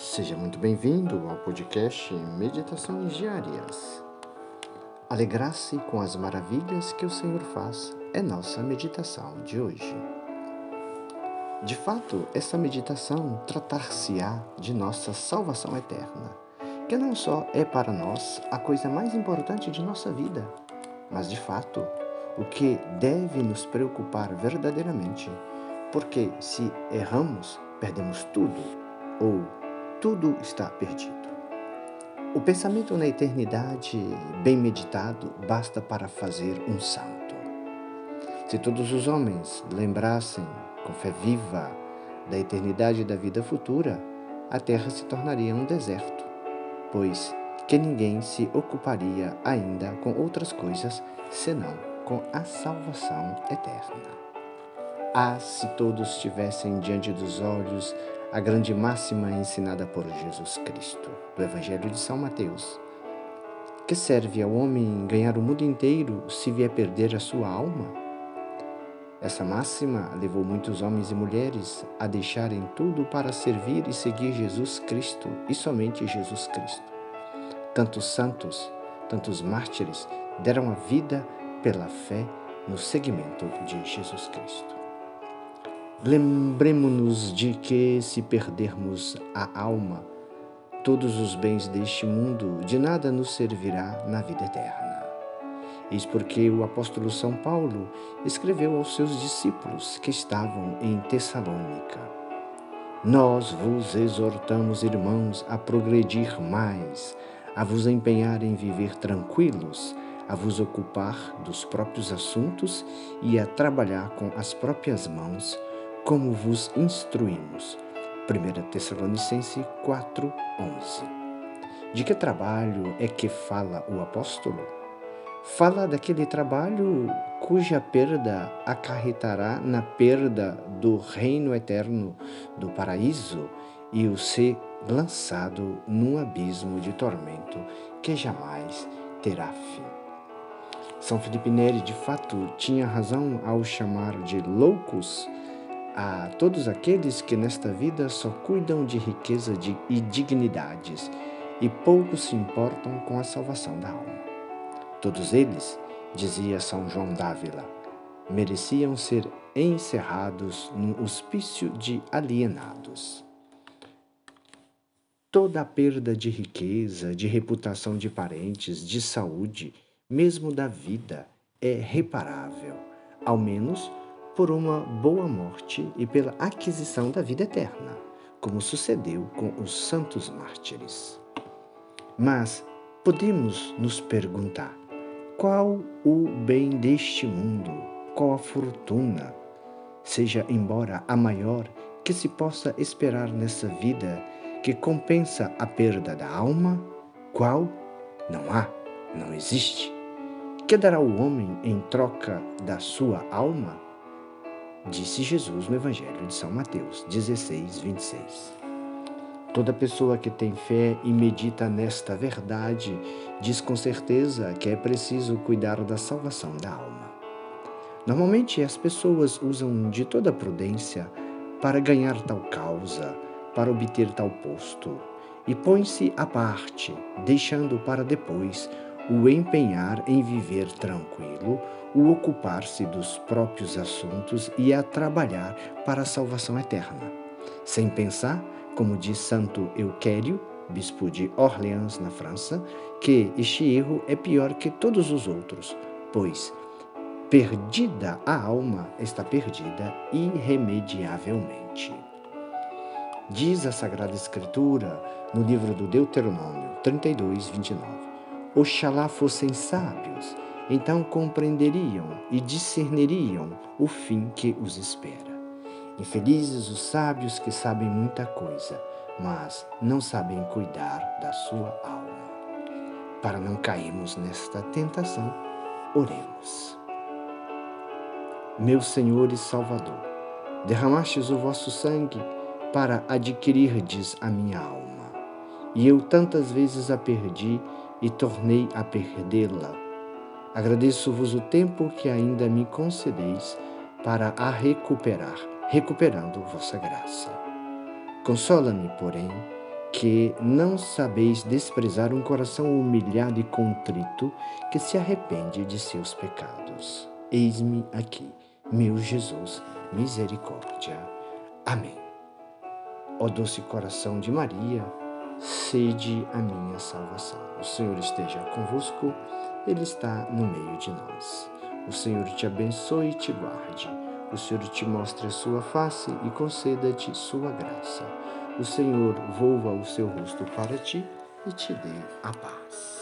Seja muito bem-vindo ao podcast Meditações Diárias. Alegrar-se com as maravilhas que o Senhor faz é nossa meditação de hoje. De fato, essa meditação tratar-se-á de nossa salvação eterna, que não só é para nós a coisa mais importante de nossa vida, mas de fato o que deve nos preocupar verdadeiramente, porque se erramos, perdemos tudo ou tudo está perdido. O pensamento na eternidade, bem meditado, basta para fazer um santo. Se todos os homens lembrassem com fé viva da eternidade da vida futura, a terra se tornaria um deserto, pois que ninguém se ocuparia ainda com outras coisas senão com a salvação eterna. Ah, se todos tivessem diante dos olhos a grande máxima ensinada por Jesus Cristo, do Evangelho de São Mateus. Que serve ao homem ganhar o mundo inteiro se vier perder a sua alma? Essa máxima levou muitos homens e mulheres a deixarem tudo para servir e seguir Jesus Cristo e somente Jesus Cristo. Tantos santos, tantos mártires deram a vida pela fé no seguimento de Jesus Cristo. Lembremos-nos de que, se perdermos a alma, todos os bens deste mundo de nada nos servirá na vida eterna. Eis porque o apóstolo São Paulo escreveu aos seus discípulos que estavam em Tessalônica: Nós vos exortamos, irmãos, a progredir mais, a vos empenhar em viver tranquilos, a vos ocupar dos próprios assuntos e a trabalhar com as próprias mãos como vos instruímos. 1 Tessalonicense 4:11. De que trabalho é que fala o apóstolo? Fala daquele trabalho cuja perda acarretará na perda do reino eterno do paraíso e o ser lançado num abismo de tormento que jamais terá fim. São Felipe Neri, de fato, tinha razão ao chamar de loucos a todos aqueles que nesta vida só cuidam de riqueza e dignidades e pouco se importam com a salvação da alma. Todos eles, dizia São João d'Ávila, mereciam ser encerrados no hospício de alienados. Toda a perda de riqueza, de reputação de parentes, de saúde, mesmo da vida, é reparável, ao menos por uma boa morte e pela aquisição da vida eterna, como sucedeu com os santos mártires. Mas podemos nos perguntar: qual o bem deste mundo, qual a fortuna, seja embora a maior que se possa esperar nessa vida, que compensa a perda da alma? Qual? Não há, não existe. Que dará o homem em troca da sua alma? Disse Jesus no Evangelho de São Mateus 16, 26. Toda pessoa que tem fé e medita nesta verdade diz com certeza que é preciso cuidar da salvação da alma. Normalmente as pessoas usam de toda prudência para ganhar tal causa, para obter tal posto, e põe-se à parte, deixando para depois o empenhar em viver tranquilo, o ocupar-se dos próprios assuntos e a trabalhar para a salvação eterna. Sem pensar, como diz Santo Euquério, bispo de Orleans, na França, que este erro é pior que todos os outros, pois perdida a alma está perdida irremediavelmente. Diz a Sagrada Escritura no livro do Deuteronômio 32, 29. Oxalá fossem sábios, então compreenderiam e discerniriam o fim que os espera. Infelizes os sábios que sabem muita coisa, mas não sabem cuidar da sua alma. Para não cairmos nesta tentação, oremos. Meu Senhor e Salvador, derramastes o vosso sangue para adquirirdes a minha alma, e eu tantas vezes a perdi e tornei a perdê-la. Agradeço-vos o tempo que ainda me concedeis para a recuperar, recuperando vossa graça. Consola-me, porém, que não sabeis desprezar um coração humilhado e contrito que se arrepende de seus pecados. Eis-me aqui, meu Jesus, misericórdia. Amém. Ó doce coração de Maria, sede a minha salvação. O Senhor esteja convosco, Ele está no meio de nós. O Senhor te abençoe e te guarde. O Senhor te mostre a sua face e conceda-te sua graça. O Senhor volva o seu rosto para ti e te dê a paz.